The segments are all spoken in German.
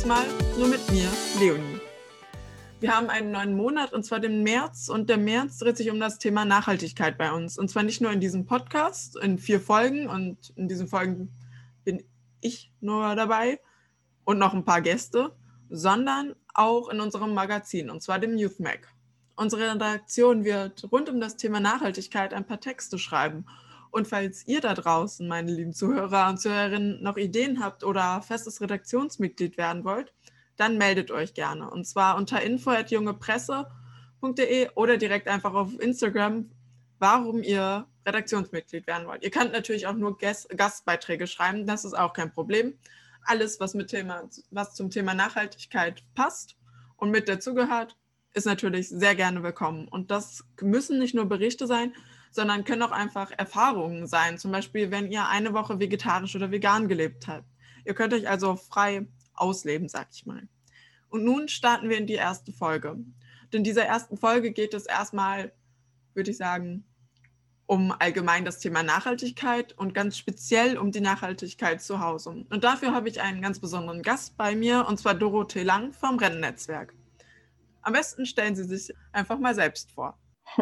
Diesmal nur mit mir, Leonie. Wir haben einen neuen Monat und zwar den März und der März dreht sich um das Thema Nachhaltigkeit bei uns. Und zwar nicht nur in diesem Podcast, in vier Folgen und in diesen Folgen bin ich nur dabei und noch ein paar Gäste, sondern auch in unserem Magazin und zwar dem Youth Mag. Unsere Redaktion wird rund um das Thema Nachhaltigkeit ein paar Texte schreiben. Und falls ihr da draußen, meine lieben Zuhörer und Zuhörerinnen, noch Ideen habt oder festes Redaktionsmitglied werden wollt, dann meldet euch gerne. Und zwar unter info.jungepresse.de oder direkt einfach auf Instagram, warum ihr Redaktionsmitglied werden wollt. Ihr könnt natürlich auch nur Gastbeiträge schreiben, das ist auch kein Problem. Alles, was, mit Thema, was zum Thema Nachhaltigkeit passt und mit dazugehört, ist natürlich sehr gerne willkommen. Und das müssen nicht nur Berichte sein, sondern können auch einfach Erfahrungen sein. Zum Beispiel, wenn ihr eine Woche vegetarisch oder vegan gelebt habt. Ihr könnt euch also frei ausleben, sag ich mal. Und nun starten wir in die erste Folge. Und in dieser ersten Folge geht es erstmal, würde ich sagen, um allgemein das Thema Nachhaltigkeit und ganz speziell um die Nachhaltigkeit zu Hause. Und dafür habe ich einen ganz besonderen Gast bei mir, und zwar Dorothee Lang vom Rennnetzwerk. Am besten stellen Sie sich einfach mal selbst vor.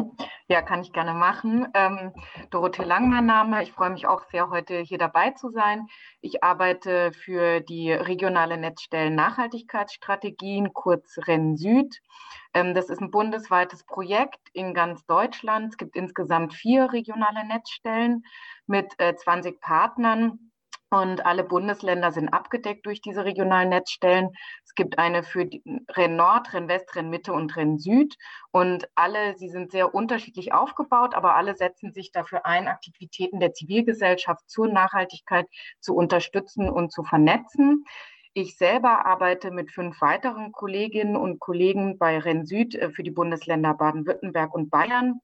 Ja, kann ich gerne machen. Ähm, Dorothee Lang, mein Name. Ich freue mich auch sehr, heute hier dabei zu sein. Ich arbeite für die regionale Netzstellen Nachhaltigkeitsstrategien, kurz REN Süd. Ähm, das ist ein bundesweites Projekt in ganz Deutschland. Es gibt insgesamt vier regionale Netzstellen mit äh, 20 Partnern und alle Bundesländer sind abgedeckt durch diese regionalen Netzstellen. Es gibt eine für Renn Nord, Renn West, Renn Mitte und Renn Süd. Und alle, sie sind sehr unterschiedlich aufgebaut, aber alle setzen sich dafür ein, Aktivitäten der Zivilgesellschaft zur Nachhaltigkeit zu unterstützen und zu vernetzen. Ich selber arbeite mit fünf weiteren Kolleginnen und Kollegen bei Renn Süd äh, für die Bundesländer Baden-Württemberg und Bayern.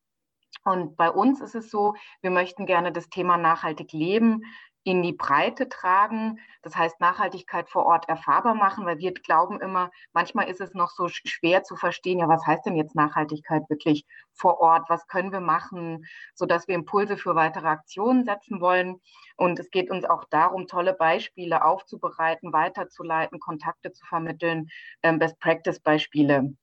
Und bei uns ist es so, wir möchten gerne das Thema nachhaltig leben in die Breite tragen, das heißt Nachhaltigkeit vor Ort erfahrbar machen, weil wir glauben immer, manchmal ist es noch so schwer zu verstehen, ja, was heißt denn jetzt Nachhaltigkeit wirklich vor Ort, was können wir machen, sodass wir Impulse für weitere Aktionen setzen wollen. Und es geht uns auch darum, tolle Beispiele aufzubereiten, weiterzuleiten, Kontakte zu vermitteln, ähm, Best-Practice-Beispiele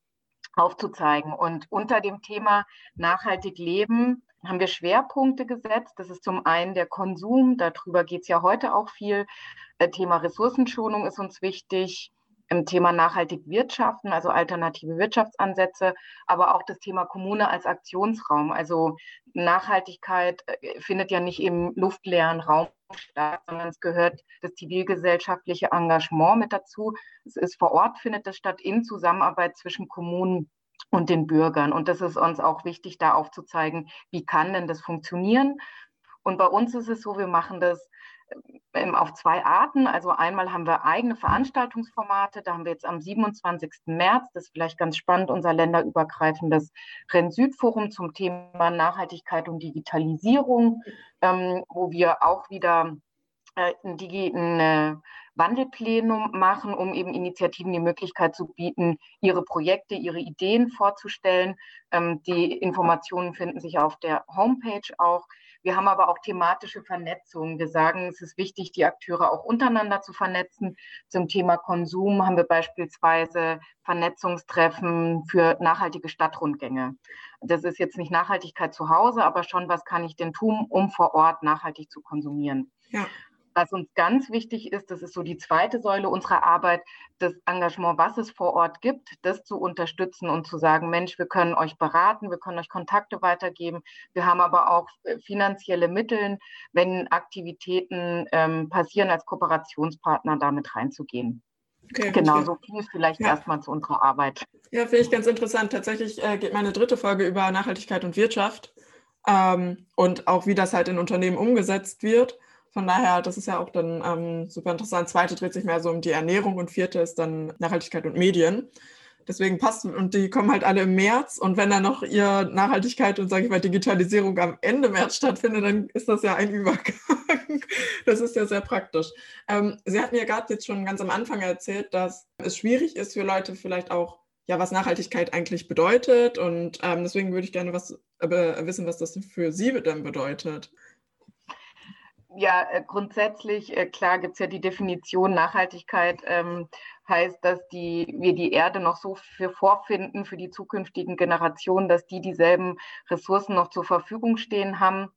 aufzuzeigen. Und unter dem Thema nachhaltig leben haben wir Schwerpunkte gesetzt. Das ist zum einen der Konsum, darüber geht es ja heute auch viel. Äh, Thema Ressourcenschonung ist uns wichtig. Im Thema nachhaltig wirtschaften, also alternative Wirtschaftsansätze, aber auch das Thema Kommune als Aktionsraum. Also Nachhaltigkeit äh, findet ja nicht im luftleeren Raum statt, sondern es gehört das zivilgesellschaftliche Engagement mit dazu. Es ist vor Ort, findet es statt in Zusammenarbeit zwischen Kommunen und den Bürgern. Und das ist uns auch wichtig, da aufzuzeigen, wie kann denn das funktionieren. Und bei uns ist es so, wir machen das auf zwei Arten. Also einmal haben wir eigene Veranstaltungsformate. Da haben wir jetzt am 27. März, das ist vielleicht ganz spannend, unser länderübergreifendes Renn-Süd-Forum zum Thema Nachhaltigkeit und Digitalisierung, ähm, wo wir auch wieder äh, ein, ein Wandelplenum machen, um eben Initiativen die Möglichkeit zu bieten, ihre Projekte, ihre Ideen vorzustellen. Ähm, die Informationen finden sich auf der Homepage auch. Wir haben aber auch thematische Vernetzungen. Wir sagen, es ist wichtig, die Akteure auch untereinander zu vernetzen. Zum Thema Konsum haben wir beispielsweise Vernetzungstreffen für nachhaltige Stadtrundgänge. Das ist jetzt nicht Nachhaltigkeit zu Hause, aber schon, was kann ich denn tun, um vor Ort nachhaltig zu konsumieren. Ja. Was uns ganz wichtig ist, das ist so die zweite Säule unserer Arbeit, das Engagement, was es vor Ort gibt, das zu unterstützen und zu sagen, Mensch, wir können euch beraten, wir können euch Kontakte weitergeben. Wir haben aber auch äh, finanzielle Mittel, wenn Aktivitäten ähm, passieren, als Kooperationspartner damit reinzugehen. Okay, genau, so viel vielleicht ja. erstmal zu unserer Arbeit. Ja, finde ich ganz interessant. Tatsächlich äh, geht meine dritte Folge über Nachhaltigkeit und Wirtschaft ähm, und auch wie das halt in Unternehmen umgesetzt wird. Von daher, das ist ja auch dann ähm, super interessant. Zweite dreht sich mehr so um die Ernährung und vierte ist dann Nachhaltigkeit und Medien. Deswegen passt und die kommen halt alle im März und wenn dann noch ihr Nachhaltigkeit und sage ich mal Digitalisierung am Ende März stattfindet, dann ist das ja ein Übergang. das ist ja sehr praktisch. Ähm, Sie hatten ja gerade jetzt schon ganz am Anfang erzählt, dass es schwierig ist für Leute vielleicht auch ja, was Nachhaltigkeit eigentlich bedeutet und ähm, deswegen würde ich gerne was äh, wissen, was das für Sie denn bedeutet. Ja, äh, grundsätzlich, äh, klar gibt es ja die Definition Nachhaltigkeit, ähm, heißt, dass die, wir die Erde noch so für vorfinden für die zukünftigen Generationen, dass die dieselben Ressourcen noch zur Verfügung stehen haben,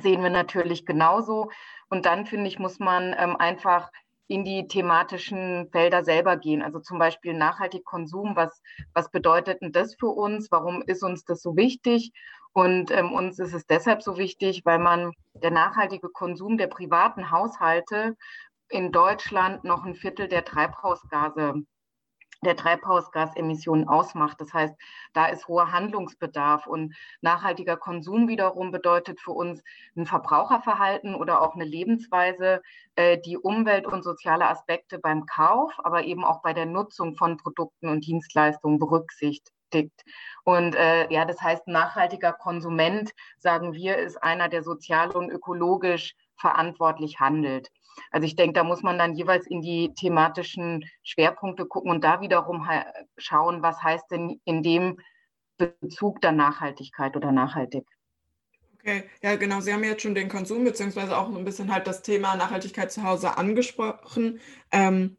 sehen wir natürlich genauso. Und dann, finde ich, muss man ähm, einfach in die thematischen Felder selber gehen. Also zum Beispiel nachhaltig Konsum. Was, was bedeutet denn das für uns? Warum ist uns das so wichtig? Und ähm, uns ist es deshalb so wichtig, weil man der nachhaltige Konsum der privaten Haushalte in Deutschland noch ein Viertel der Treibhausgase der Treibhausgasemissionen ausmacht. Das heißt, da ist hoher Handlungsbedarf und nachhaltiger Konsum wiederum bedeutet für uns ein Verbraucherverhalten oder auch eine Lebensweise, äh, die Umwelt- und soziale Aspekte beim Kauf, aber eben auch bei der Nutzung von Produkten und Dienstleistungen berücksichtigt. Und äh, ja, das heißt, nachhaltiger Konsument, sagen wir, ist einer, der sozial und ökologisch verantwortlich handelt. Also ich denke, da muss man dann jeweils in die thematischen Schwerpunkte gucken und da wiederum schauen, was heißt denn in dem Bezug der Nachhaltigkeit oder nachhaltig. Okay, ja genau. Sie haben jetzt schon den Konsum beziehungsweise auch ein bisschen halt das Thema Nachhaltigkeit zu Hause angesprochen. Ähm,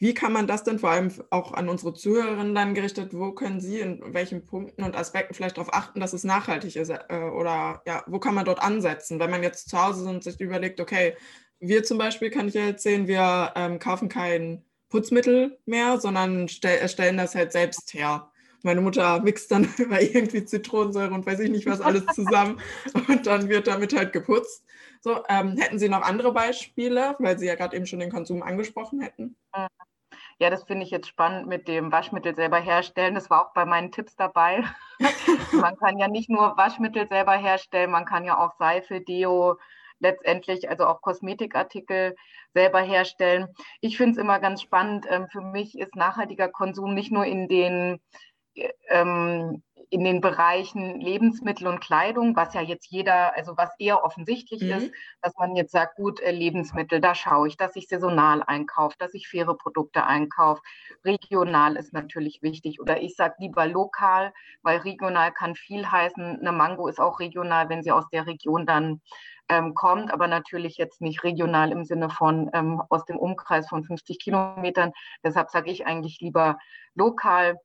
wie kann man das denn vor allem auch an unsere Zuhörerinnen dann gerichtet, wo können Sie in welchen Punkten und Aspekten vielleicht darauf achten, dass es nachhaltig ist? Äh, oder ja, wo kann man dort ansetzen, wenn man jetzt zu Hause ist und sich überlegt, okay, wir zum Beispiel, kann ich ja erzählen, wir ähm, kaufen kein Putzmittel mehr, sondern stell, stellen das halt selbst her. Meine Mutter mixt dann irgendwie Zitronensäure und weiß ich nicht was alles zusammen und dann wird damit halt geputzt. So, ähm, hätten Sie noch andere Beispiele, weil Sie ja gerade eben schon den Konsum angesprochen hätten? Mhm. Ja, das finde ich jetzt spannend mit dem Waschmittel selber herstellen. Das war auch bei meinen Tipps dabei. man kann ja nicht nur Waschmittel selber herstellen, man kann ja auch Seife, Deo, letztendlich also auch Kosmetikartikel selber herstellen. Ich finde es immer ganz spannend. Ähm, für mich ist nachhaltiger Konsum nicht nur in den ähm, in den Bereichen Lebensmittel und Kleidung, was ja jetzt jeder, also was eher offensichtlich mhm. ist, dass man jetzt sagt, gut, äh, Lebensmittel, da schaue ich, dass ich saisonal einkaufe, dass ich faire Produkte einkaufe. Regional ist natürlich wichtig. Oder ich sage lieber lokal, weil regional kann viel heißen. Eine Mango ist auch regional, wenn sie aus der Region dann ähm, kommt, aber natürlich jetzt nicht regional im Sinne von ähm, aus dem Umkreis von 50 Kilometern. Deshalb sage ich eigentlich lieber lokal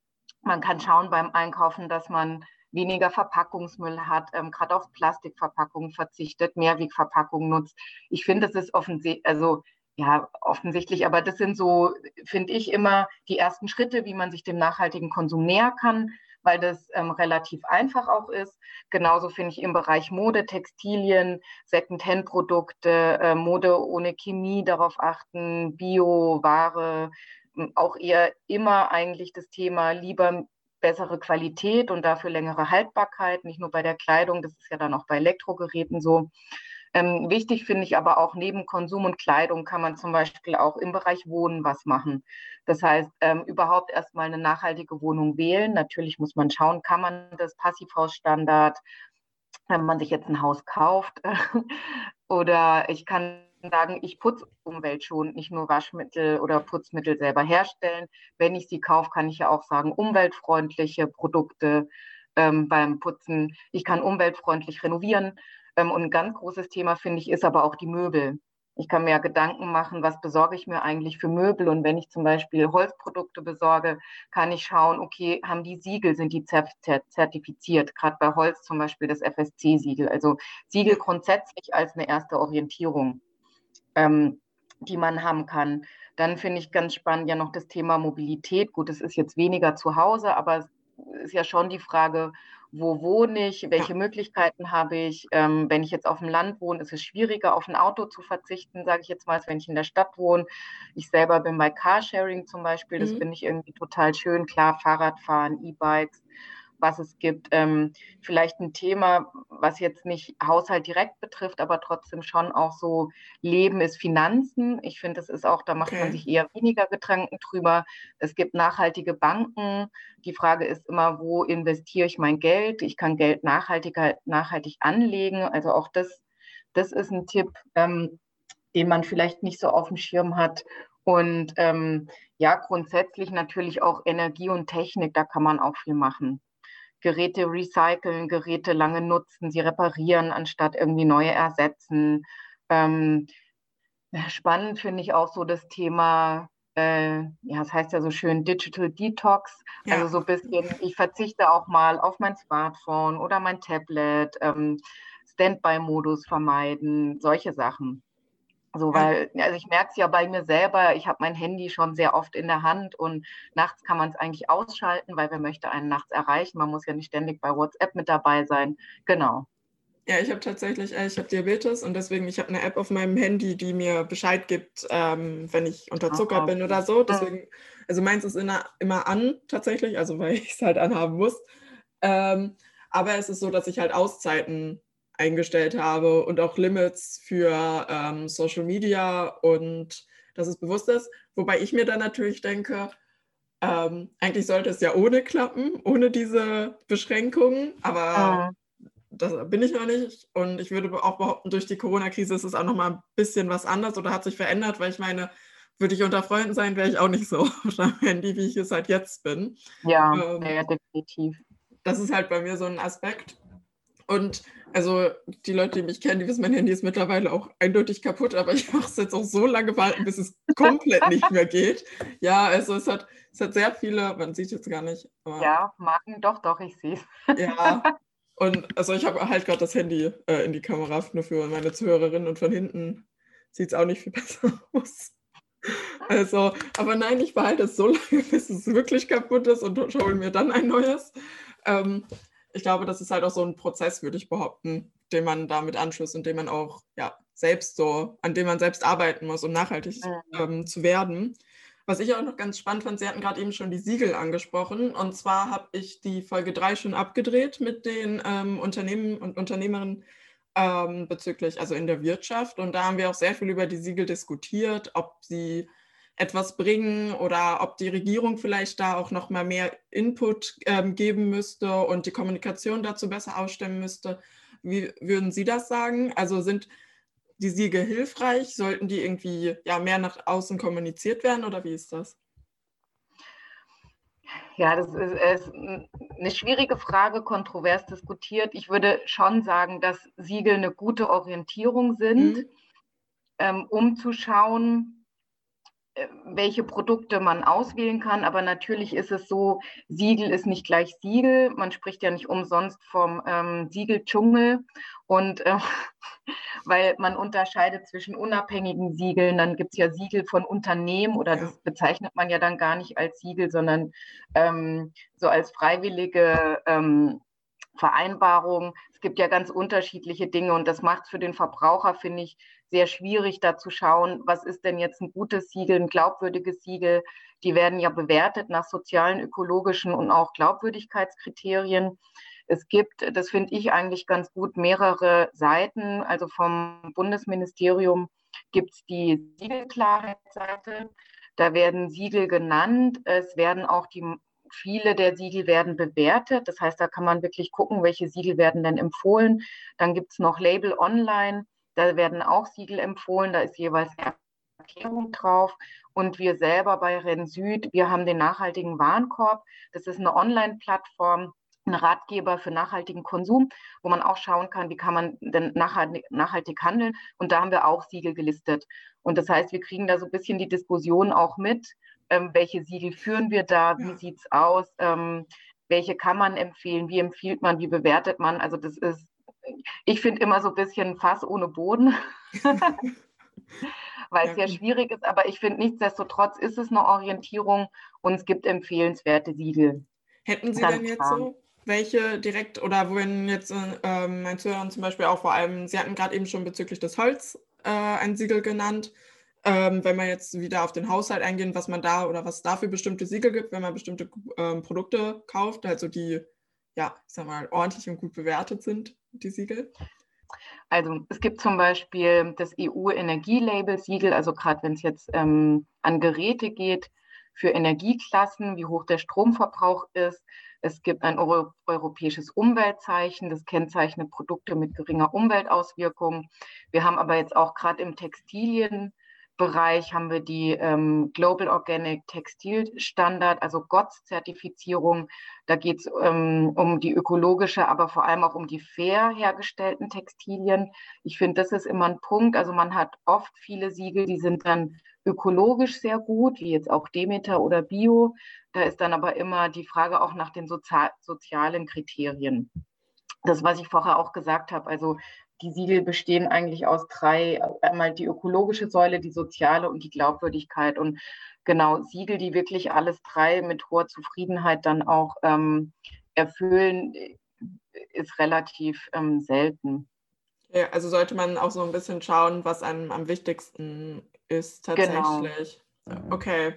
man kann schauen beim Einkaufen, dass man weniger Verpackungsmüll hat, ähm, gerade auf Plastikverpackungen verzichtet, Mehrwegverpackungen nutzt. Ich finde, das ist offensichtlich, also ja, offensichtlich, aber das sind so, finde ich, immer die ersten Schritte, wie man sich dem nachhaltigen Konsum näher kann, weil das ähm, relativ einfach auch ist. Genauso finde ich im Bereich Mode, Textilien, Second-Hand-Produkte, äh, Mode ohne Chemie darauf achten, Bio-Ware, auch eher immer eigentlich das Thema lieber bessere Qualität und dafür längere Haltbarkeit, nicht nur bei der Kleidung, das ist ja dann auch bei Elektrogeräten so. Ähm, wichtig finde ich aber auch, neben Konsum und Kleidung kann man zum Beispiel auch im Bereich Wohnen was machen. Das heißt, ähm, überhaupt erstmal eine nachhaltige Wohnung wählen. Natürlich muss man schauen, kann man das Passivhausstandard, wenn man sich jetzt ein Haus kauft, oder ich kann sagen, ich putze umweltschonend, nicht nur Waschmittel oder Putzmittel selber herstellen. Wenn ich sie kaufe, kann ich ja auch sagen, umweltfreundliche Produkte ähm, beim Putzen. Ich kann umweltfreundlich renovieren. Ähm, und ein ganz großes Thema, finde ich, ist aber auch die Möbel. Ich kann mir ja Gedanken machen, was besorge ich mir eigentlich für Möbel? Und wenn ich zum Beispiel Holzprodukte besorge, kann ich schauen, okay, haben die Siegel, sind die zertifiziert? Gerade bei Holz zum Beispiel das FSC-Siegel. Also Siegel grundsätzlich als eine erste Orientierung ähm, die man haben kann. Dann finde ich ganz spannend ja noch das Thema Mobilität. Gut, es ist jetzt weniger zu Hause, aber es ist ja schon die Frage, wo wohne ich, welche ja. Möglichkeiten habe ich. Ähm, wenn ich jetzt auf dem Land wohne, ist es schwieriger, auf ein Auto zu verzichten, sage ich jetzt mal, als wenn ich in der Stadt wohne. Ich selber bin bei Carsharing zum Beispiel, das mhm. finde ich irgendwie total schön. Klar, Fahrradfahren, E-Bikes was es gibt. Ähm, vielleicht ein Thema, was jetzt nicht Haushalt direkt betrifft, aber trotzdem schon auch so Leben ist Finanzen. Ich finde, das ist auch, da macht man sich eher weniger Gedanken drüber. Es gibt nachhaltige Banken. Die Frage ist immer, wo investiere ich mein Geld? Ich kann Geld nachhaltig, nachhaltig anlegen. Also auch das, das ist ein Tipp, ähm, den man vielleicht nicht so auf dem Schirm hat. Und ähm, ja, grundsätzlich natürlich auch Energie und Technik, da kann man auch viel machen. Geräte recyceln, Geräte lange nutzen, sie reparieren, anstatt irgendwie neue ersetzen. Ähm, spannend finde ich auch so das Thema, äh, ja, es heißt ja so schön Digital Detox. Ja. Also so ein bisschen, ich verzichte auch mal auf mein Smartphone oder mein Tablet, ähm, Standby-Modus vermeiden, solche Sachen. So, weil, also ich merke es ja bei mir selber, ich habe mein Handy schon sehr oft in der Hand und nachts kann man es eigentlich ausschalten, weil wer möchte einen nachts erreichen? Man muss ja nicht ständig bei WhatsApp mit dabei sein. Genau. Ja, ich habe tatsächlich, äh, ich habe Diabetes und deswegen, ich habe eine App auf meinem Handy, die mir Bescheid gibt, ähm, wenn ich unter Zucker oh, bin oder so. Deswegen, also meins ist immer, immer an tatsächlich, also weil ich es halt anhaben muss. Ähm, aber es ist so, dass ich halt Auszeiten eingestellt habe und auch Limits für ähm, Social Media und dass es bewusst ist. Wobei ich mir dann natürlich denke, ähm, eigentlich sollte es ja ohne klappen, ohne diese Beschränkungen, aber mhm. das bin ich noch nicht. Und ich würde auch behaupten, durch die Corona-Krise ist es auch nochmal ein bisschen was anders oder hat sich verändert, weil ich meine, würde ich unter Freunden sein, wäre ich auch nicht so auf dem Handy, wie ich es halt jetzt bin. Ja, ähm, ja, definitiv. Das ist halt bei mir so ein Aspekt. Und also die Leute, die mich kennen, die wissen, mein Handy ist mittlerweile auch eindeutig kaputt, aber ich mache es jetzt auch so lange behalten, bis es komplett nicht mehr geht. Ja, also es hat, es hat sehr viele, man sieht jetzt gar nicht. ja, Marken, doch, doch, ich sehe es. Ja, und also ich habe halt gerade das Handy äh, in die Kamera, nur für meine Zuhörerinnen und von hinten sieht es auch nicht viel besser aus. Also, aber nein, ich behalte es so lange, bis es wirklich kaputt ist und hole mir dann ein neues. Ähm, ich glaube, das ist halt auch so ein Prozess, würde ich behaupten, den man damit anschließt und den man auch ja, selbst so, an dem man selbst arbeiten muss, um nachhaltig ähm, zu werden. Was ich auch noch ganz spannend fand, Sie hatten gerade eben schon die Siegel angesprochen. Und zwar habe ich die Folge 3 schon abgedreht mit den ähm, Unternehmen und Unternehmerinnen ähm, bezüglich, also in der Wirtschaft. Und da haben wir auch sehr viel über die Siegel diskutiert, ob sie etwas bringen oder ob die Regierung vielleicht da auch noch mal mehr Input ähm, geben müsste und die Kommunikation dazu besser ausstemmen müsste. Wie würden Sie das sagen? Also sind die Siege hilfreich? Sollten die irgendwie ja, mehr nach außen kommuniziert werden oder wie ist das? Ja, das ist, ist, eine schwierige Frage, kontrovers diskutiert. Ich würde schon sagen, dass Siegel eine gute Orientierung sind, mhm. ähm, um zu schauen, welche Produkte man auswählen kann. Aber natürlich ist es so, Siegel ist nicht gleich Siegel. Man spricht ja nicht umsonst vom ähm, Siegeldschungel. Und äh, weil man unterscheidet zwischen unabhängigen Siegeln, dann gibt es ja Siegel von Unternehmen oder das bezeichnet man ja dann gar nicht als Siegel, sondern ähm, so als freiwillige ähm, Vereinbarung. Es gibt ja ganz unterschiedliche Dinge und das macht es für den Verbraucher, finde ich, sehr schwierig, da zu schauen, was ist denn jetzt ein gutes Siegel, ein glaubwürdiges Siegel. Die werden ja bewertet nach sozialen, ökologischen und auch Glaubwürdigkeitskriterien. Es gibt, das finde ich eigentlich ganz gut, mehrere Seiten. Also vom Bundesministerium gibt es die Siegelklarheitsseite. Da werden Siegel genannt. Es werden auch die viele der Siegel werden bewertet. Das heißt, da kann man wirklich gucken, welche Siegel werden denn empfohlen. Dann gibt es noch Label Online. Da werden auch Siegel empfohlen. Da ist jeweils eine Erklärung drauf. Und wir selber bei Renn Süd, wir haben den nachhaltigen Warenkorb. Das ist eine Online-Plattform, ein Ratgeber für nachhaltigen Konsum, wo man auch schauen kann, wie kann man denn nachhaltig, nachhaltig handeln. Und da haben wir auch Siegel gelistet. Und das heißt, wir kriegen da so ein bisschen die Diskussion auch mit ähm, welche Siegel führen wir da, wie sieht es aus, ähm, welche kann man empfehlen, wie empfiehlt man, wie bewertet man. Also das ist, ich finde immer so ein bisschen Fass ohne Boden, weil es ja, schwierig ist, aber ich finde nichtsdestotrotz ist es eine Orientierung und es gibt empfehlenswerte Siegel. Hätten Sie denn jetzt so welche direkt oder wenn jetzt ähm, mein Zuhörer zum Beispiel auch vor allem, Sie hatten gerade eben schon bezüglich des Holz äh, ein Siegel genannt, ähm, wenn man jetzt wieder auf den Haushalt eingehen, was man da oder was es da für bestimmte Siegel gibt, wenn man bestimmte ähm, Produkte kauft, also die, ja, ich sag mal, ordentlich und gut bewertet sind, die Siegel? Also es gibt zum Beispiel das EU-Energielabel-Siegel, also gerade wenn es jetzt ähm, an Geräte geht, für Energieklassen, wie hoch der Stromverbrauch ist. Es gibt ein Euro europäisches Umweltzeichen, das kennzeichnet Produkte mit geringer Umweltauswirkung. Wir haben aber jetzt auch gerade im Textilien Bereich haben wir die ähm, Global Organic Textil Standard, also GOTS-Zertifizierung. Da geht es ähm, um die ökologische, aber vor allem auch um die fair hergestellten Textilien. Ich finde, das ist immer ein Punkt. Also man hat oft viele Siegel, die sind dann ökologisch sehr gut, wie jetzt auch Demeter oder Bio. Da ist dann aber immer die Frage auch nach den Sozi sozialen Kriterien. Das, was ich vorher auch gesagt habe, also die Siegel bestehen eigentlich aus drei, einmal die ökologische Säule, die soziale und die Glaubwürdigkeit. Und genau, Siegel, die wirklich alles drei mit hoher Zufriedenheit dann auch ähm, erfüllen, ist relativ ähm, selten. Ja, also sollte man auch so ein bisschen schauen, was einem am wichtigsten ist Genau. tatsächlich. Okay.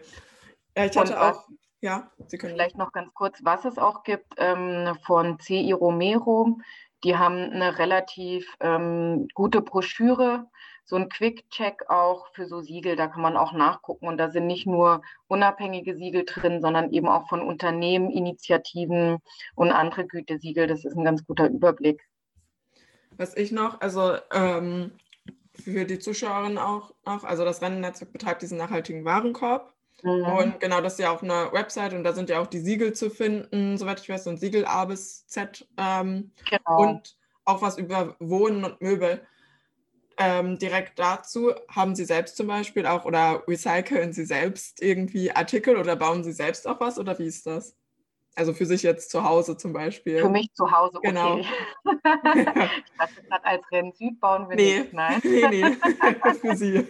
Ja, ich hatte auch, ja, Sie können. vielleicht noch ganz kurz, was es auch gibt ähm, von CI Romero. Die haben eine relativ ähm, gute Broschüre, so ein Quick-Check auch für so Siegel, da kann man auch nachgucken. Und da sind nicht nur unabhängige Siegel drin, sondern eben auch von Unternehmen, Initiativen und andere Gütesiegel. Das ist ein ganz guter Überblick. Was ich noch, also ähm, für die Zuschauerinnen auch, auch, also das Rennnetzwerk betreibt diesen nachhaltigen Warenkorb. Mhm. Und genau, das ist ja auch eine Website und da sind ja auch die Siegel zu finden, soweit ich weiß, und Siegel A bis Z. Ähm, genau. Und auch was über Wohnen und Möbel. Ähm, direkt dazu haben Sie selbst zum Beispiel auch oder recyceln Sie selbst irgendwie Artikel oder bauen Sie selbst auch was oder wie ist das? Also für sich jetzt zu Hause zum Beispiel. Für mich zu Hause, okay. Genau. ich dachte gerade als Renn Süd bauen wir nee. nicht. Nein. Nee, nee, für Sie.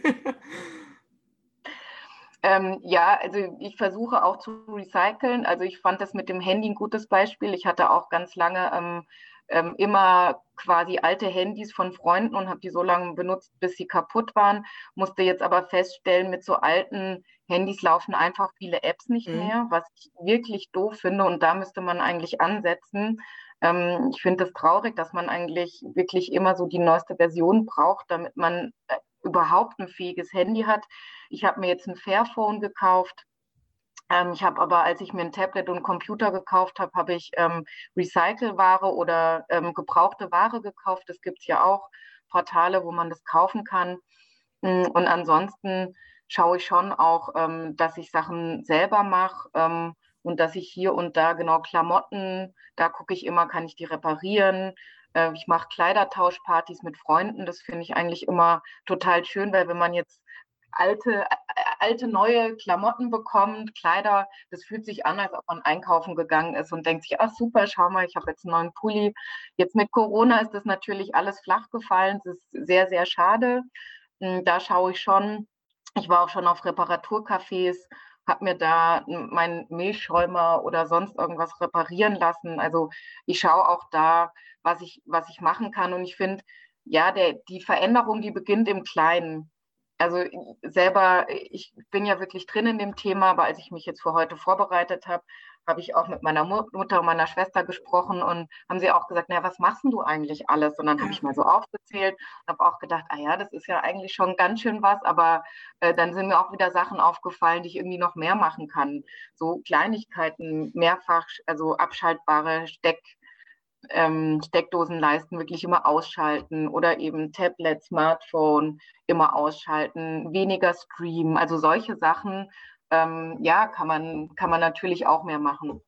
Ähm, ja, also ich versuche auch zu recyceln. Also ich fand das mit dem Handy ein gutes Beispiel. Ich hatte auch ganz lange ähm, ähm, immer quasi alte Handys von Freunden und habe die so lange benutzt, bis sie kaputt waren. Musste jetzt aber feststellen, mit so alten Handys laufen einfach viele Apps nicht mhm. mehr, was ich wirklich doof finde. Und da müsste man eigentlich ansetzen. Ähm, ich finde es das traurig, dass man eigentlich wirklich immer so die neueste Version braucht, damit man äh, überhaupt ein fähiges Handy hat. Ich habe mir jetzt ein Fairphone gekauft. Ähm, ich habe aber, als ich mir ein Tablet und einen Computer gekauft habe, habe ich ähm, Recycle-Ware oder ähm, gebrauchte Ware gekauft. Das gibt es ja auch Portale, wo man das kaufen kann. Mm, und ansonsten schaue ich schon auch, ähm, dass ich Sachen selber mache ähm, und dass ich hier und da genau Klamotten, da gucke ich immer, kann ich die reparieren. Äh, ich mache Kleidertauschpartys mit Freunden. Das finde ich eigentlich immer total schön, weil wenn man jetzt alte, alte, neue Klamotten bekommt, Kleider, das fühlt sich an, als ob man einkaufen gegangen ist und denkt sich, ach super, schau mal, ich habe jetzt einen neuen Pulli. Jetzt mit Corona ist das natürlich alles flach gefallen. Es ist sehr, sehr schade. Hm, da schaue ich schon. Ich war auch schon auf Reparaturcafés, habe mir da meinen Milchschäumer oder sonst irgendwas reparieren lassen. Also ich schaue auch da, was ich, was ich machen kann. Und ich finde, ja, der, die Veränderung, die beginnt im Kleinen also selber, ich bin ja wirklich drin in dem Thema, aber als ich mich jetzt für heute vorbereitet habe, habe ich auch mit meiner Mutter und meiner Schwester gesprochen und haben sie auch gesagt, naja, was machst du eigentlich alles? Und dann habe ich mal so aufgezählt und habe auch gedacht, ah ja, das ist ja eigentlich schon ganz schön was, aber äh, dann sind mir auch wieder Sachen aufgefallen, die ich irgendwie noch mehr machen kann. So Kleinigkeiten, mehrfach, also abschaltbare Steck, ähm, Steckdosenleisten wirklich immer ausschalten oder eben Tablet, Smartphone immer ausschalten, weniger streamen. Also solche Sachen, ähm, ja, kann man, kann man natürlich auch mehr machen.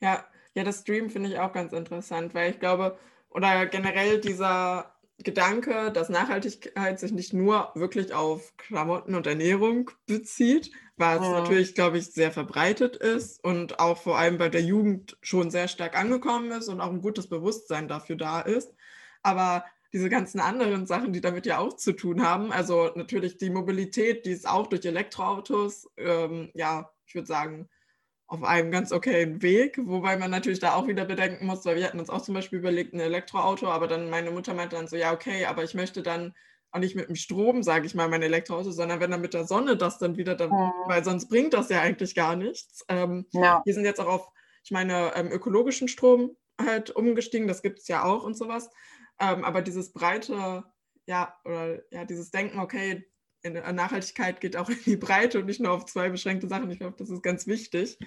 Ja, ja, das Stream finde ich auch ganz interessant, weil ich glaube, oder generell dieser Gedanke, dass Nachhaltigkeit sich nicht nur wirklich auf Klamotten und Ernährung bezieht, was ja. natürlich, glaube ich, sehr verbreitet ist und auch vor allem bei der Jugend schon sehr stark angekommen ist und auch ein gutes Bewusstsein dafür da ist. Aber diese ganzen anderen Sachen, die damit ja auch zu tun haben, also natürlich die Mobilität, die ist auch durch Elektroautos, ähm, ja, ich würde sagen, auf einem ganz okayen Weg, wobei man natürlich da auch wieder bedenken muss, weil wir hatten uns auch zum Beispiel überlegt, ein Elektroauto, aber dann meine Mutter meinte dann so, ja, okay, aber ich möchte dann auch nicht mit dem Strom, sage ich mal, mein Elektroauto, sondern wenn dann mit der Sonne das dann wieder, dann, mhm. weil sonst bringt das ja eigentlich gar nichts. Ähm, ja. Wir sind jetzt auch auf, ich meine, ähm, ökologischen Strom halt umgestiegen, das gibt es ja auch und sowas. Ähm, aber dieses breite, ja, oder ja, dieses Denken, okay, Nachhaltigkeit geht auch in die Breite und nicht nur auf zwei beschränkte Sachen. Ich glaube, das ist ganz wichtig.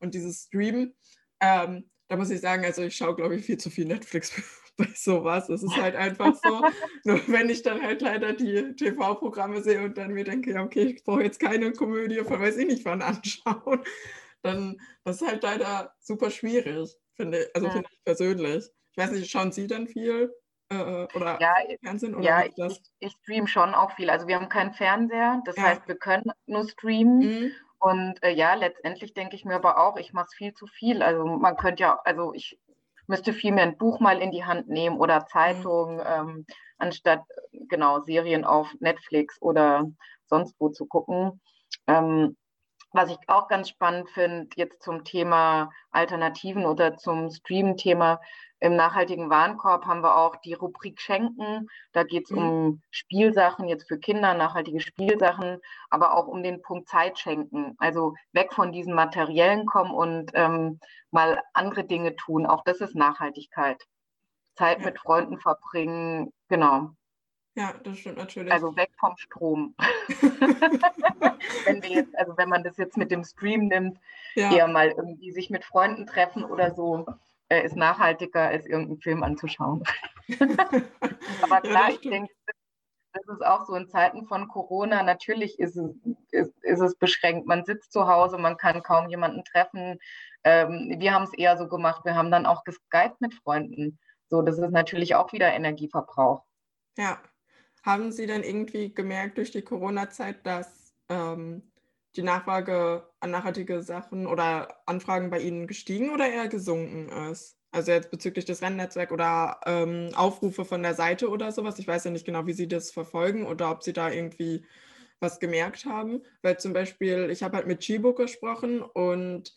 Und dieses Stream, ähm, da muss ich sagen, also ich schaue, glaube ich, viel zu viel Netflix bei sowas. Es ist halt einfach so. Nur wenn ich dann halt leider die TV-Programme sehe und dann mir denke, ja, okay, ich brauche jetzt keine Komödie von weiß ich nicht wann anschauen, dann das ist halt leider super schwierig, finde ich. Also ja. finde ich persönlich. Ich weiß nicht, schauen Sie dann viel? Äh, oder ja, Fernsehen? Oder ja, ich, ich streame schon auch viel. Also wir haben keinen Fernseher, das ja. heißt, wir können nur streamen. Mhm. Und äh, ja, letztendlich denke ich mir aber auch, ich mache es viel zu viel. Also man könnte ja, also ich müsste vielmehr ein Buch mal in die Hand nehmen oder mhm. Zeitung, mhm. ähm, anstatt genau Serien auf Netflix oder sonst wo zu gucken. Ähm, was ich auch ganz spannend finde, jetzt zum Thema Alternativen oder zum Stream-Thema, im nachhaltigen Warenkorb haben wir auch die Rubrik Schenken. Da geht es mhm. um Spielsachen, jetzt für Kinder, nachhaltige Spielsachen, aber auch um den Punkt Zeit schenken. Also weg von diesen materiellen kommen und ähm, mal andere Dinge tun. Auch das ist Nachhaltigkeit. Zeit ja. mit Freunden verbringen, genau. Ja, das stimmt natürlich. Also weg vom Strom. wenn wir jetzt, also wenn man das jetzt mit dem Stream nimmt, ja. eher mal irgendwie sich mit Freunden treffen oder so äh, ist nachhaltiger, als irgendeinen Film anzuschauen. Aber klar, ich denke, das ist auch so in Zeiten von Corona. Natürlich ist es, ist, ist es beschränkt. Man sitzt zu Hause, man kann kaum jemanden treffen. Ähm, wir haben es eher so gemacht, wir haben dann auch geskypt mit Freunden. So, das ist natürlich auch wieder Energieverbrauch. Ja. Haben Sie denn irgendwie gemerkt durch die Corona-Zeit, dass ähm, die Nachfrage an nachhaltige Sachen oder Anfragen bei Ihnen gestiegen oder eher gesunken ist? Also jetzt bezüglich des Rennnetzwerks oder ähm, Aufrufe von der Seite oder sowas. Ich weiß ja nicht genau, wie Sie das verfolgen oder ob Sie da irgendwie was gemerkt haben. Weil zum Beispiel, ich habe halt mit Chibo gesprochen und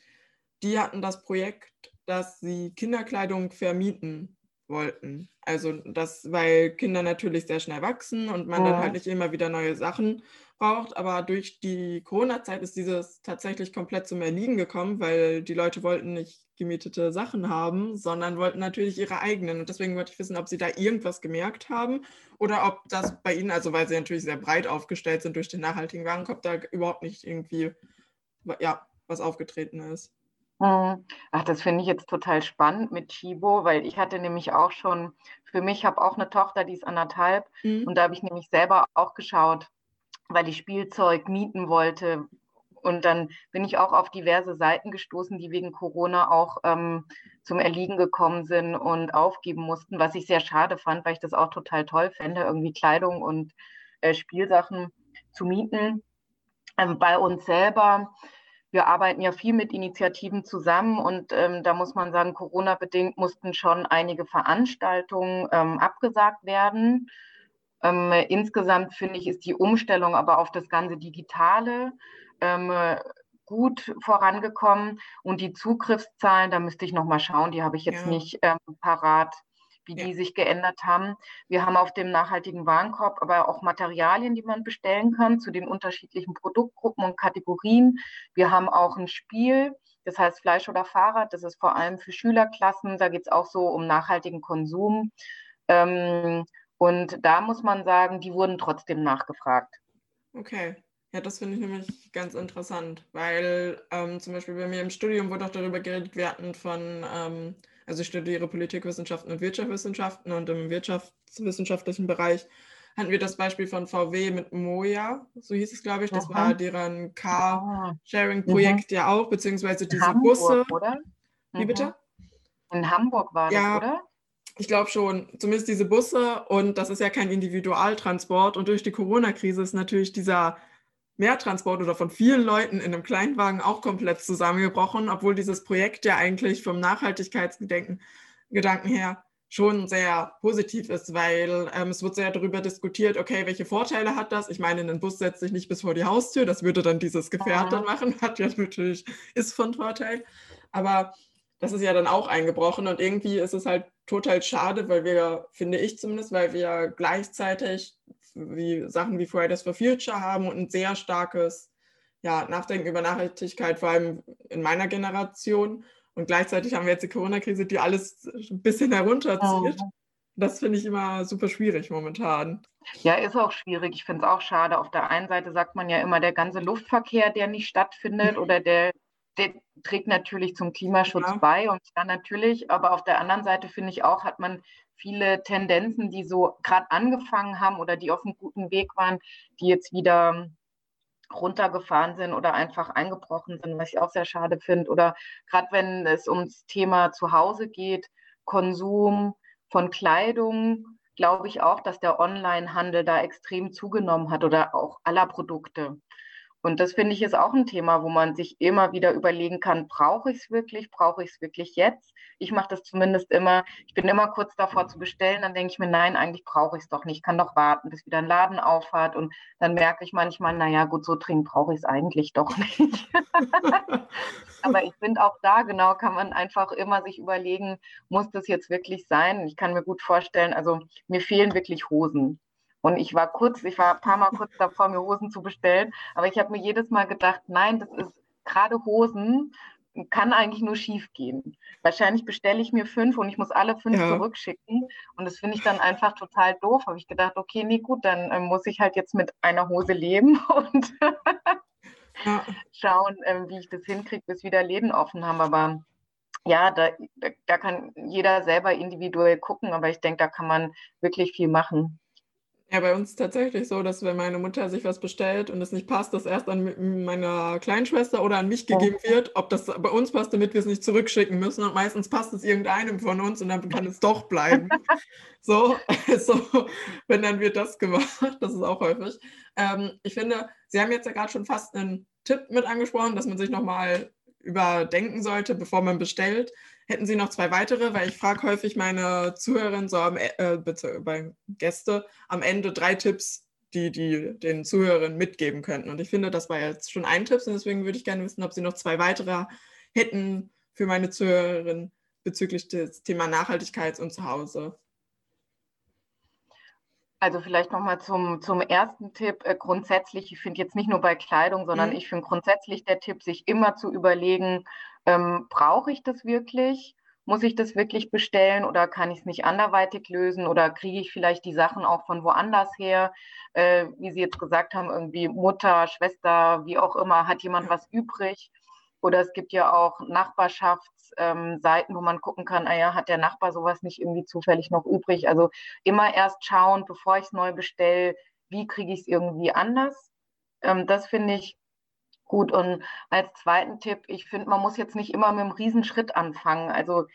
die hatten das Projekt, dass sie Kinderkleidung vermieten wollten. Also das, weil Kinder natürlich sehr schnell wachsen und man ja. dann halt nicht immer wieder neue Sachen braucht. Aber durch die Corona-Zeit ist dieses tatsächlich komplett zum Erliegen gekommen, weil die Leute wollten nicht gemietete Sachen haben, sondern wollten natürlich ihre eigenen. Und deswegen wollte ich wissen, ob Sie da irgendwas gemerkt haben oder ob das bei Ihnen, also weil Sie natürlich sehr breit aufgestellt sind durch den nachhaltigen Warenkorb, da überhaupt nicht irgendwie ja, was aufgetreten ist. Mhm. Ach, das finde ich jetzt total spannend mit Chibo, weil ich hatte nämlich auch schon, für mich habe auch eine Tochter, die ist anderthalb mhm. und da habe ich nämlich selber auch geschaut, weil ich Spielzeug mieten wollte. Und dann bin ich auch auf diverse Seiten gestoßen, die wegen Corona auch ähm, zum Erliegen gekommen sind und aufgeben mussten, was ich sehr schade fand, weil ich das auch total toll fände, irgendwie Kleidung und äh, Spielsachen zu mieten. Ähm, bei uns selber wir arbeiten ja viel mit Initiativen zusammen und ähm, da muss man sagen, Corona-bedingt mussten schon einige Veranstaltungen ähm, abgesagt werden. Ähm, insgesamt finde ich, ist die Umstellung aber auf das ganze Digitale ähm, gut vorangekommen und die Zugriffszahlen, da müsste ich noch mal schauen, die habe ich jetzt ja. nicht ähm, parat wie ja. die sich geändert haben. Wir haben auf dem nachhaltigen Warenkorb aber auch Materialien, die man bestellen kann zu den unterschiedlichen Produktgruppen und Kategorien. Wir haben auch ein Spiel, das heißt Fleisch oder Fahrrad. Das ist vor allem für Schülerklassen. Da geht es auch so um nachhaltigen Konsum. Ähm, und da muss man sagen, die wurden trotzdem nachgefragt. Okay. Ja, das finde ich nämlich ganz interessant, weil ähm, zum Beispiel bei mir im Studium wurde auch darüber geredet, wir hatten von ähm, also ich studiere Politikwissenschaften und Wirtschaftswissenschaften und im wirtschaftswissenschaftlichen Bereich hatten wir das Beispiel von VW mit Moja, so hieß es, glaube ich. Das Aha. war deren Car-Sharing-Projekt mhm. ja auch, beziehungsweise diese Hamburg, Busse. Oder? Wie bitte? Mhm. In Hamburg war ja, das, oder? Ich glaube schon, zumindest diese Busse und das ist ja kein Individualtransport und durch die Corona-Krise ist natürlich dieser Mehrtransport oder von vielen Leuten in einem Kleinwagen auch komplett zusammengebrochen, obwohl dieses Projekt ja eigentlich vom Nachhaltigkeitsgedanken Gedanken her schon sehr positiv ist, weil ähm, es wird sehr darüber diskutiert, okay, welche Vorteile hat das? Ich meine, ein Bus setzt sich nicht bis vor die Haustür, das würde dann dieses Gefährt dann machen, hat ja natürlich, ist von Vorteil, aber das ist ja dann auch eingebrochen und irgendwie ist es halt total schade, weil wir, finde ich zumindest, weil wir gleichzeitig wie Sachen wie Fridays for Future haben und ein sehr starkes ja, Nachdenken über Nachhaltigkeit, vor allem in meiner Generation. Und gleichzeitig haben wir jetzt die Corona-Krise, die alles ein bisschen herunterzieht. Das finde ich immer super schwierig momentan. Ja, ist auch schwierig. Ich finde es auch schade. Auf der einen Seite sagt man ja immer, der ganze Luftverkehr, der nicht stattfindet oder der, der, trägt natürlich zum Klimaschutz ja. bei und dann natürlich, aber auf der anderen Seite finde ich auch, hat man viele Tendenzen, die so gerade angefangen haben oder die auf einem guten Weg waren, die jetzt wieder runtergefahren sind oder einfach eingebrochen sind, was ich auch sehr schade finde. Oder gerade wenn es ums Thema Zuhause geht, Konsum von Kleidung, glaube ich auch, dass der Onlinehandel da extrem zugenommen hat oder auch aller Produkte. Und das finde ich ist auch ein Thema, wo man sich immer wieder überlegen kann, brauche ich es wirklich, brauche ich es wirklich jetzt? Ich mache das zumindest immer, ich bin immer kurz davor zu bestellen, dann denke ich mir, nein, eigentlich brauche ich es doch nicht, ich kann doch warten, bis wieder ein Laden aufhat und dann merke ich manchmal, naja, gut, so dringend brauche ich es eigentlich doch nicht. Aber ich finde auch da genau kann man einfach immer sich überlegen, muss das jetzt wirklich sein? Ich kann mir gut vorstellen, also mir fehlen wirklich Hosen. Und ich war kurz, ich war ein paar Mal kurz davor, mir Hosen zu bestellen, aber ich habe mir jedes Mal gedacht, nein, das ist gerade Hosen, kann eigentlich nur schief gehen. Wahrscheinlich bestelle ich mir fünf und ich muss alle fünf ja. zurückschicken. Und das finde ich dann einfach total doof. Habe ich gedacht, okay, nee, gut, dann äh, muss ich halt jetzt mit einer Hose leben und ja. schauen, äh, wie ich das hinkriege, bis wieder Läden offen haben. Aber ja, da, da kann jeder selber individuell gucken, aber ich denke, da kann man wirklich viel machen. Ja, bei uns tatsächlich so, dass wenn meine Mutter sich was bestellt und es nicht passt, das erst an meiner Kleinschwester oder an mich gegeben wird, ob das bei uns passt, damit wir es nicht zurückschicken müssen. Und meistens passt es irgendeinem von uns und dann kann es doch bleiben. so, so, wenn dann wird das gemacht. Das ist auch häufig. Ähm, ich finde, Sie haben jetzt ja gerade schon fast einen Tipp mit angesprochen, dass man sich nochmal überdenken sollte, bevor man bestellt. Hätten Sie noch zwei weitere? Weil ich frage häufig meine Zuhörerinnen, so am, äh, bitte, bei Gäste, am Ende drei Tipps, die die den Zuhörern mitgeben könnten. Und ich finde, das war jetzt schon ein Tipp und deswegen würde ich gerne wissen, ob Sie noch zwei weitere hätten für meine Zuhörerinnen bezüglich des Thema Nachhaltigkeit und Zuhause. Also vielleicht nochmal zum, zum ersten Tipp. Äh, grundsätzlich, ich finde jetzt nicht nur bei Kleidung, sondern mhm. ich finde grundsätzlich der Tipp, sich immer zu überlegen, ähm, brauche ich das wirklich? Muss ich das wirklich bestellen oder kann ich es nicht anderweitig lösen oder kriege ich vielleicht die Sachen auch von woanders her? Äh, wie Sie jetzt gesagt haben, irgendwie Mutter, Schwester, wie auch immer, hat jemand was übrig? Oder es gibt ja auch Nachbarschaftsseiten, ähm, wo man gucken kann, ah ja, hat der Nachbar sowas nicht irgendwie zufällig noch übrig? Also immer erst schauen, bevor ich es neu bestelle, wie kriege ich es irgendwie anders? Ähm, das finde ich gut. Und als zweiten Tipp, ich finde, man muss jetzt nicht immer mit einem Riesenschritt anfangen. Also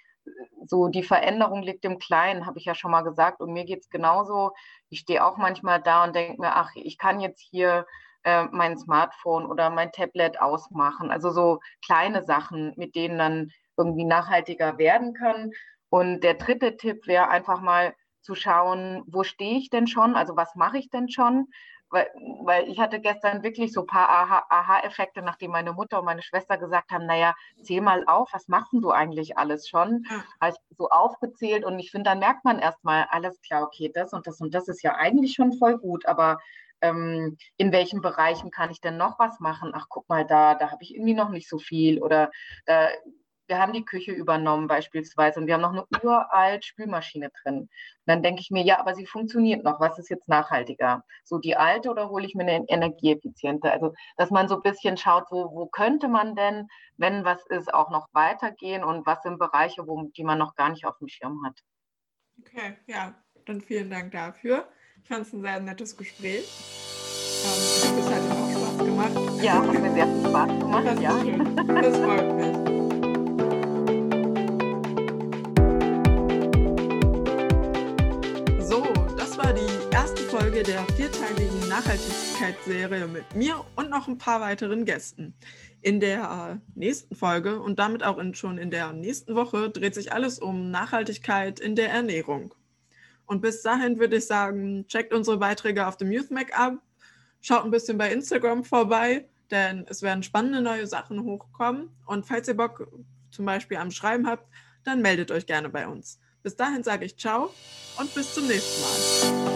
so die Veränderung liegt im Kleinen, habe ich ja schon mal gesagt. Und mir geht es genauso. Ich stehe auch manchmal da und denke mir, ach, ich kann jetzt hier äh, mein Smartphone oder mein Tablet ausmachen. Also so kleine Sachen, mit denen dann irgendwie nachhaltiger werden kann. Und der dritte Tipp wäre einfach mal zu schauen, wo stehe ich denn schon? Also was mache ich denn schon? Weil, weil ich hatte gestern wirklich so ein paar Aha-Effekte, nachdem meine Mutter und meine Schwester gesagt haben, naja, zähl mal auf, was machst du eigentlich alles schon? Ja. Habe ich so aufgezählt und ich finde, dann merkt man erstmal, alles klar, okay, das und das und das ist ja eigentlich schon voll gut, aber ähm, in welchen Bereichen kann ich denn noch was machen? Ach, guck mal da, da habe ich irgendwie noch nicht so viel oder da, wir haben die Küche übernommen beispielsweise und wir haben noch eine uralt Spülmaschine drin. Und dann denke ich mir, ja, aber sie funktioniert noch. Was ist jetzt nachhaltiger? So die alte oder hole ich mir eine energieeffiziente? Also, dass man so ein bisschen schaut, wo, wo könnte man denn, wenn was ist, auch noch weitergehen und was sind Bereiche, wo, die man noch gar nicht auf dem Schirm hat. Okay, ja, dann vielen Dank dafür. Ich fand es ein sehr nettes Gespräch. Ähm, das hat auch Spaß gemacht. Ja, hat mir sehr viel Spaß gemacht. Das, ja. das freut mich. Der vierteiligen Nachhaltigkeitsserie mit mir und noch ein paar weiteren Gästen. In der nächsten Folge und damit auch in, schon in der nächsten Woche dreht sich alles um Nachhaltigkeit in der Ernährung. Und bis dahin würde ich sagen, checkt unsere Beiträge auf dem Youth Mac ab, schaut ein bisschen bei Instagram vorbei, denn es werden spannende neue Sachen hochkommen. Und falls ihr Bock zum Beispiel am Schreiben habt, dann meldet euch gerne bei uns. Bis dahin sage ich ciao und bis zum nächsten Mal.